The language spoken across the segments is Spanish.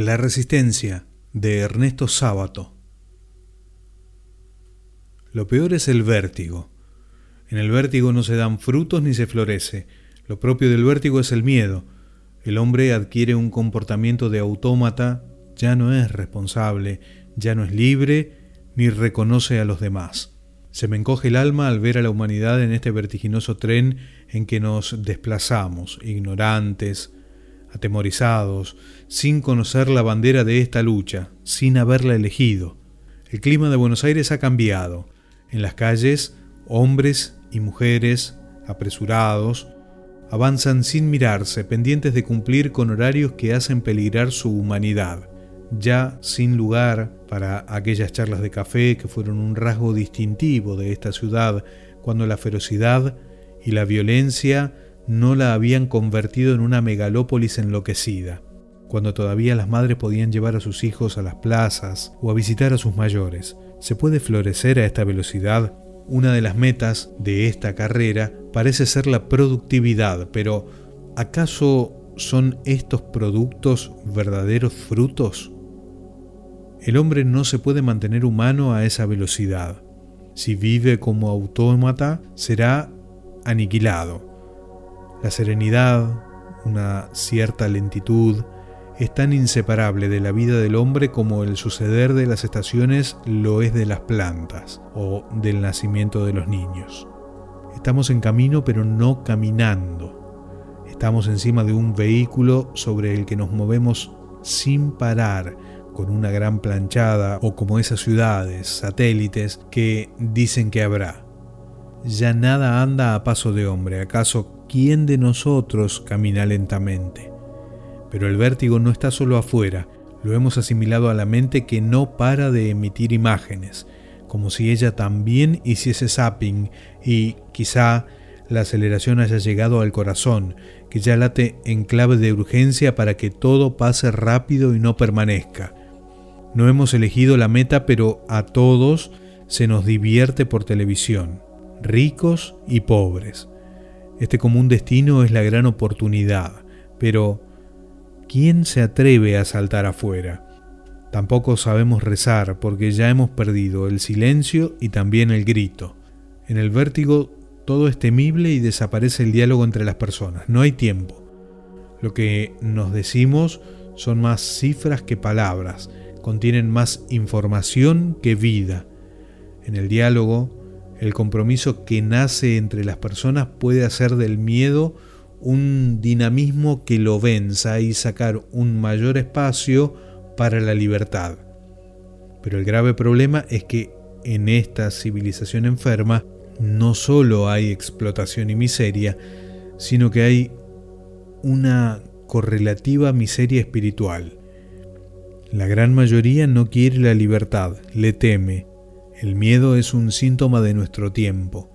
La resistencia de Ernesto Sábato. Lo peor es el vértigo. En el vértigo no se dan frutos ni se florece. Lo propio del vértigo es el miedo. El hombre adquiere un comportamiento de autómata, ya no es responsable, ya no es libre, ni reconoce a los demás. Se me encoge el alma al ver a la humanidad en este vertiginoso tren en que nos desplazamos, ignorantes, atemorizados, sin conocer la bandera de esta lucha, sin haberla elegido. El clima de Buenos Aires ha cambiado. En las calles, hombres y mujeres, apresurados, avanzan sin mirarse, pendientes de cumplir con horarios que hacen peligrar su humanidad, ya sin lugar para aquellas charlas de café que fueron un rasgo distintivo de esta ciudad, cuando la ferocidad y la violencia no la habían convertido en una megalópolis enloquecida, cuando todavía las madres podían llevar a sus hijos a las plazas o a visitar a sus mayores. ¿Se puede florecer a esta velocidad? Una de las metas de esta carrera parece ser la productividad, pero ¿acaso son estos productos verdaderos frutos? El hombre no se puede mantener humano a esa velocidad. Si vive como autómata, será aniquilado. La serenidad, una cierta lentitud, es tan inseparable de la vida del hombre como el suceder de las estaciones lo es de las plantas o del nacimiento de los niños. Estamos en camino pero no caminando. Estamos encima de un vehículo sobre el que nos movemos sin parar, con una gran planchada o como esas ciudades, satélites que dicen que habrá. Ya nada anda a paso de hombre, ¿acaso quién de nosotros camina lentamente? Pero el vértigo no está solo afuera, lo hemos asimilado a la mente que no para de emitir imágenes, como si ella también hiciese zapping y quizá la aceleración haya llegado al corazón, que ya late en clave de urgencia para que todo pase rápido y no permanezca. No hemos elegido la meta, pero a todos se nos divierte por televisión, ricos y pobres. Este común destino es la gran oportunidad, pero ¿quién se atreve a saltar afuera? Tampoco sabemos rezar porque ya hemos perdido el silencio y también el grito. En el vértigo todo es temible y desaparece el diálogo entre las personas. No hay tiempo. Lo que nos decimos son más cifras que palabras, contienen más información que vida. En el diálogo, el compromiso que nace entre las personas puede hacer del miedo un dinamismo que lo venza y sacar un mayor espacio para la libertad. Pero el grave problema es que en esta civilización enferma no solo hay explotación y miseria, sino que hay una correlativa miseria espiritual. La gran mayoría no quiere la libertad, le teme. El miedo es un síntoma de nuestro tiempo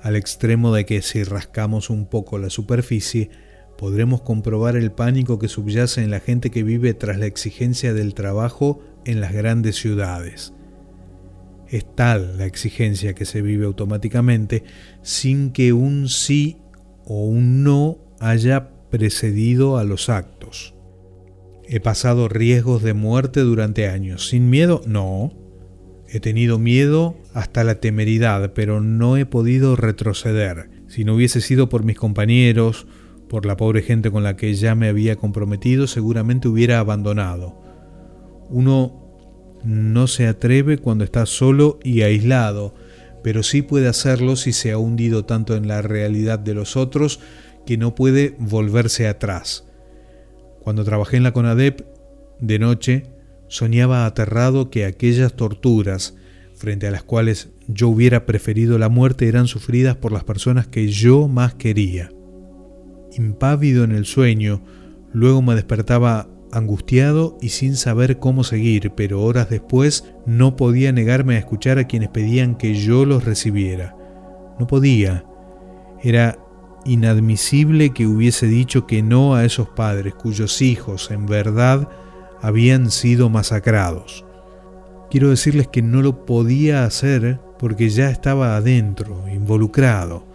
al extremo de que si rascamos un poco la superficie, podremos comprobar el pánico que subyace en la gente que vive tras la exigencia del trabajo en las grandes ciudades. Es tal la exigencia que se vive automáticamente sin que un sí o un no haya precedido a los actos. He pasado riesgos de muerte durante años. ¿Sin miedo? No. He tenido miedo hasta la temeridad, pero no he podido retroceder. Si no hubiese sido por mis compañeros, por la pobre gente con la que ya me había comprometido, seguramente hubiera abandonado. Uno no se atreve cuando está solo y aislado, pero sí puede hacerlo si se ha hundido tanto en la realidad de los otros que no puede volverse atrás. Cuando trabajé en la CONADEP, de noche, soñaba aterrado que aquellas torturas, frente a las cuales yo hubiera preferido la muerte, eran sufridas por las personas que yo más quería. Impávido en el sueño, luego me despertaba angustiado y sin saber cómo seguir, pero horas después no podía negarme a escuchar a quienes pedían que yo los recibiera. No podía. Era inadmisible que hubiese dicho que no a esos padres cuyos hijos, en verdad, habían sido masacrados. Quiero decirles que no lo podía hacer porque ya estaba adentro, involucrado.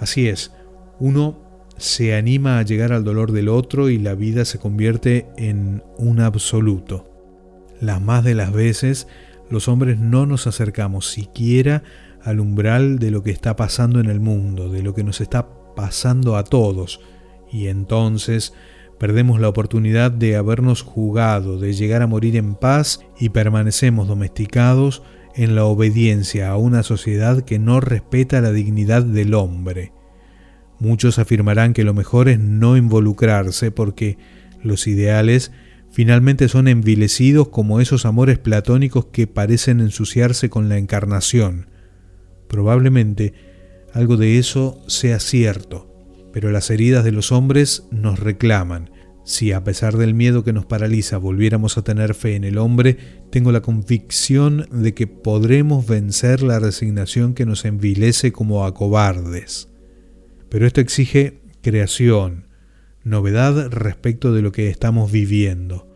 Así es, uno se anima a llegar al dolor del otro y la vida se convierte en un absoluto. Las más de las veces los hombres no nos acercamos siquiera al umbral de lo que está pasando en el mundo, de lo que nos está pasando a todos, y entonces perdemos la oportunidad de habernos jugado, de llegar a morir en paz y permanecemos domesticados en la obediencia a una sociedad que no respeta la dignidad del hombre. Muchos afirmarán que lo mejor es no involucrarse porque los ideales finalmente son envilecidos como esos amores platónicos que parecen ensuciarse con la encarnación. Probablemente algo de eso sea cierto, pero las heridas de los hombres nos reclaman. Si a pesar del miedo que nos paraliza volviéramos a tener fe en el hombre, tengo la convicción de que podremos vencer la resignación que nos envilece como a cobardes. Pero esto exige creación, novedad respecto de lo que estamos viviendo.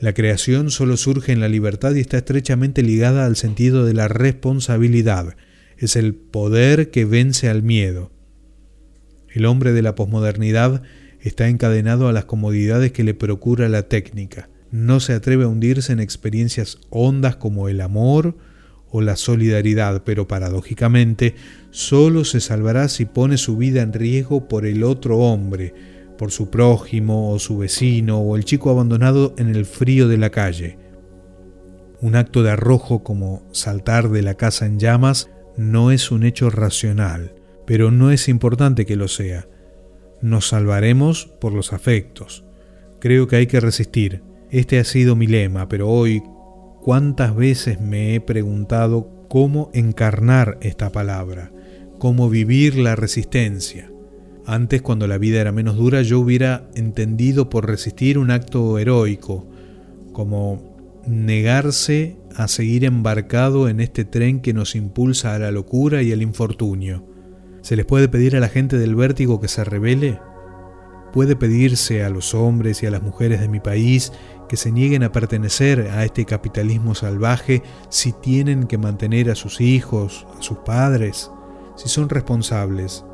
La creación solo surge en la libertad y está estrechamente ligada al sentido de la responsabilidad. Es el poder que vence al miedo. El hombre de la posmodernidad está encadenado a las comodidades que le procura la técnica. No se atreve a hundirse en experiencias hondas como el amor o la solidaridad, pero paradójicamente solo se salvará si pone su vida en riesgo por el otro hombre, por su prójimo o su vecino o el chico abandonado en el frío de la calle. Un acto de arrojo como saltar de la casa en llamas no es un hecho racional, pero no es importante que lo sea. Nos salvaremos por los afectos. Creo que hay que resistir. Este ha sido mi lema, pero hoy, cuántas veces me he preguntado cómo encarnar esta palabra, cómo vivir la resistencia. Antes, cuando la vida era menos dura, yo hubiera entendido por resistir un acto heroico, como negarse a seguir embarcado en este tren que nos impulsa a la locura y al infortunio. ¿Se les puede pedir a la gente del vértigo que se revele? ¿Puede pedirse a los hombres y a las mujeres de mi país que se nieguen a pertenecer a este capitalismo salvaje si tienen que mantener a sus hijos, a sus padres? Si son responsables,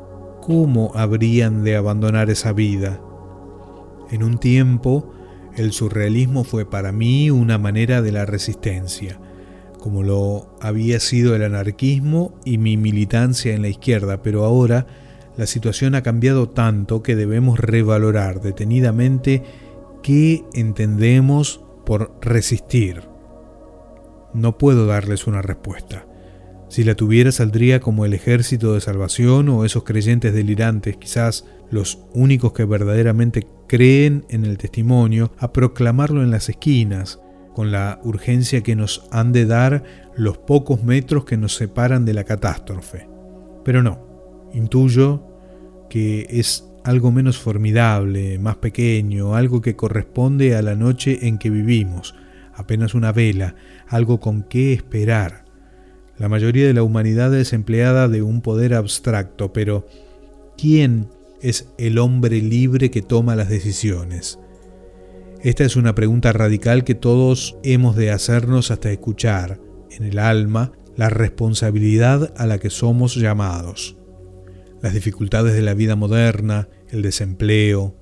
¿cómo habrían de abandonar esa vida? En un tiempo, el surrealismo fue para mí una manera de la resistencia, como lo había sido el anarquismo y mi militancia en la izquierda, pero ahora la situación ha cambiado tanto que debemos revalorar detenidamente ¿Qué entendemos por resistir? No puedo darles una respuesta. Si la tuviera saldría como el ejército de salvación o esos creyentes delirantes, quizás los únicos que verdaderamente creen en el testimonio, a proclamarlo en las esquinas, con la urgencia que nos han de dar los pocos metros que nos separan de la catástrofe. Pero no, intuyo que es algo menos formidable, más pequeño, algo que corresponde a la noche en que vivimos, apenas una vela, algo con qué esperar. La mayoría de la humanidad es empleada de un poder abstracto, pero ¿quién es el hombre libre que toma las decisiones? Esta es una pregunta radical que todos hemos de hacernos hasta escuchar, en el alma, la responsabilidad a la que somos llamados. Las dificultades de la vida moderna, el desempleo,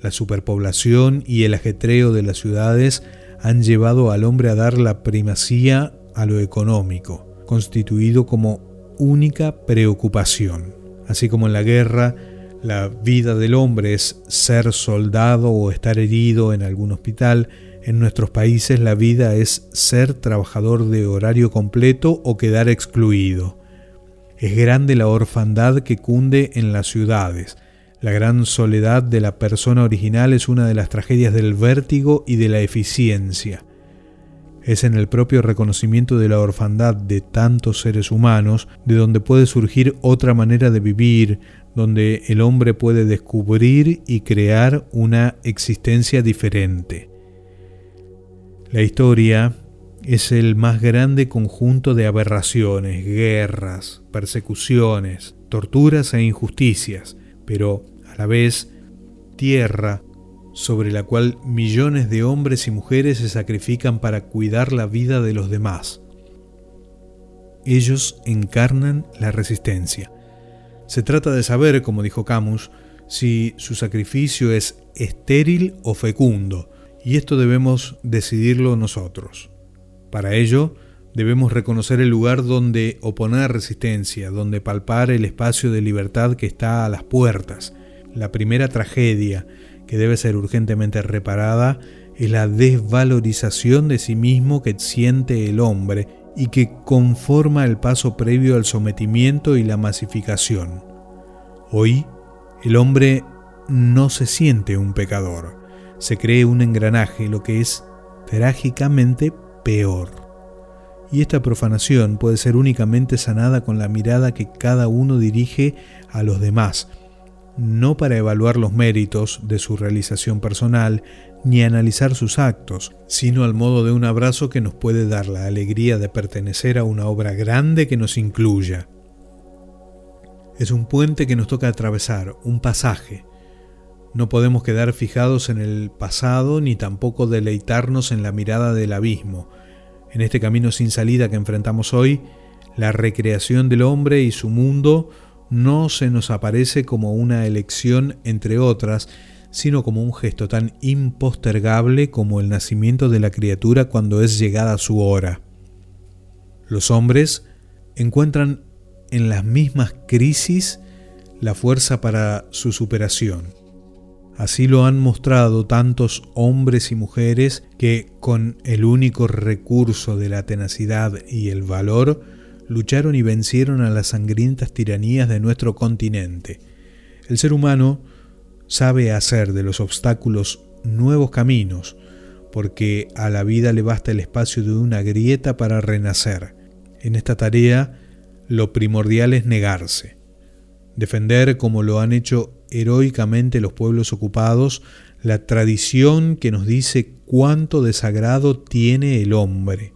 la superpoblación y el ajetreo de las ciudades han llevado al hombre a dar la primacía a lo económico, constituido como única preocupación. Así como en la guerra, la vida del hombre es ser soldado o estar herido en algún hospital, en nuestros países la vida es ser trabajador de horario completo o quedar excluido. Es grande la orfandad que cunde en las ciudades, la gran soledad de la persona original es una de las tragedias del vértigo y de la eficiencia. Es en el propio reconocimiento de la orfandad de tantos seres humanos de donde puede surgir otra manera de vivir, donde el hombre puede descubrir y crear una existencia diferente. La historia es el más grande conjunto de aberraciones, guerras, persecuciones, torturas e injusticias, pero a la vez tierra sobre la cual millones de hombres y mujeres se sacrifican para cuidar la vida de los demás. Ellos encarnan la resistencia. Se trata de saber, como dijo Camus, si su sacrificio es estéril o fecundo, y esto debemos decidirlo nosotros. Para ello, debemos reconocer el lugar donde oponer resistencia, donde palpar el espacio de libertad que está a las puertas. La primera tragedia que debe ser urgentemente reparada es la desvalorización de sí mismo que siente el hombre y que conforma el paso previo al sometimiento y la masificación. Hoy, el hombre no se siente un pecador, se cree un engranaje, lo que es trágicamente peor. Y esta profanación puede ser únicamente sanada con la mirada que cada uno dirige a los demás, no para evaluar los méritos de su realización personal ni analizar sus actos, sino al modo de un abrazo que nos puede dar la alegría de pertenecer a una obra grande que nos incluya. Es un puente que nos toca atravesar, un pasaje. No podemos quedar fijados en el pasado ni tampoco deleitarnos en la mirada del abismo. En este camino sin salida que enfrentamos hoy, la recreación del hombre y su mundo no se nos aparece como una elección entre otras, sino como un gesto tan impostergable como el nacimiento de la criatura cuando es llegada su hora. Los hombres encuentran en las mismas crisis la fuerza para su superación. Así lo han mostrado tantos hombres y mujeres que, con el único recurso de la tenacidad y el valor, lucharon y vencieron a las sangrientas tiranías de nuestro continente. El ser humano sabe hacer de los obstáculos nuevos caminos, porque a la vida le basta el espacio de una grieta para renacer. En esta tarea lo primordial es negarse, defender como lo han hecho heroicamente los pueblos ocupados la tradición que nos dice cuánto desagrado tiene el hombre,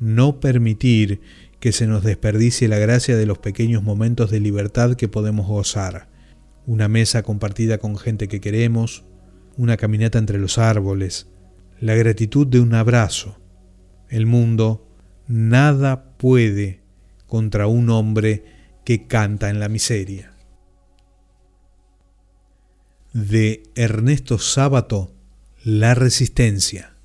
no permitir que se nos desperdicie la gracia de los pequeños momentos de libertad que podemos gozar. Una mesa compartida con gente que queremos, una caminata entre los árboles, la gratitud de un abrazo. El mundo nada puede contra un hombre que canta en la miseria. De Ernesto Sábato, La Resistencia.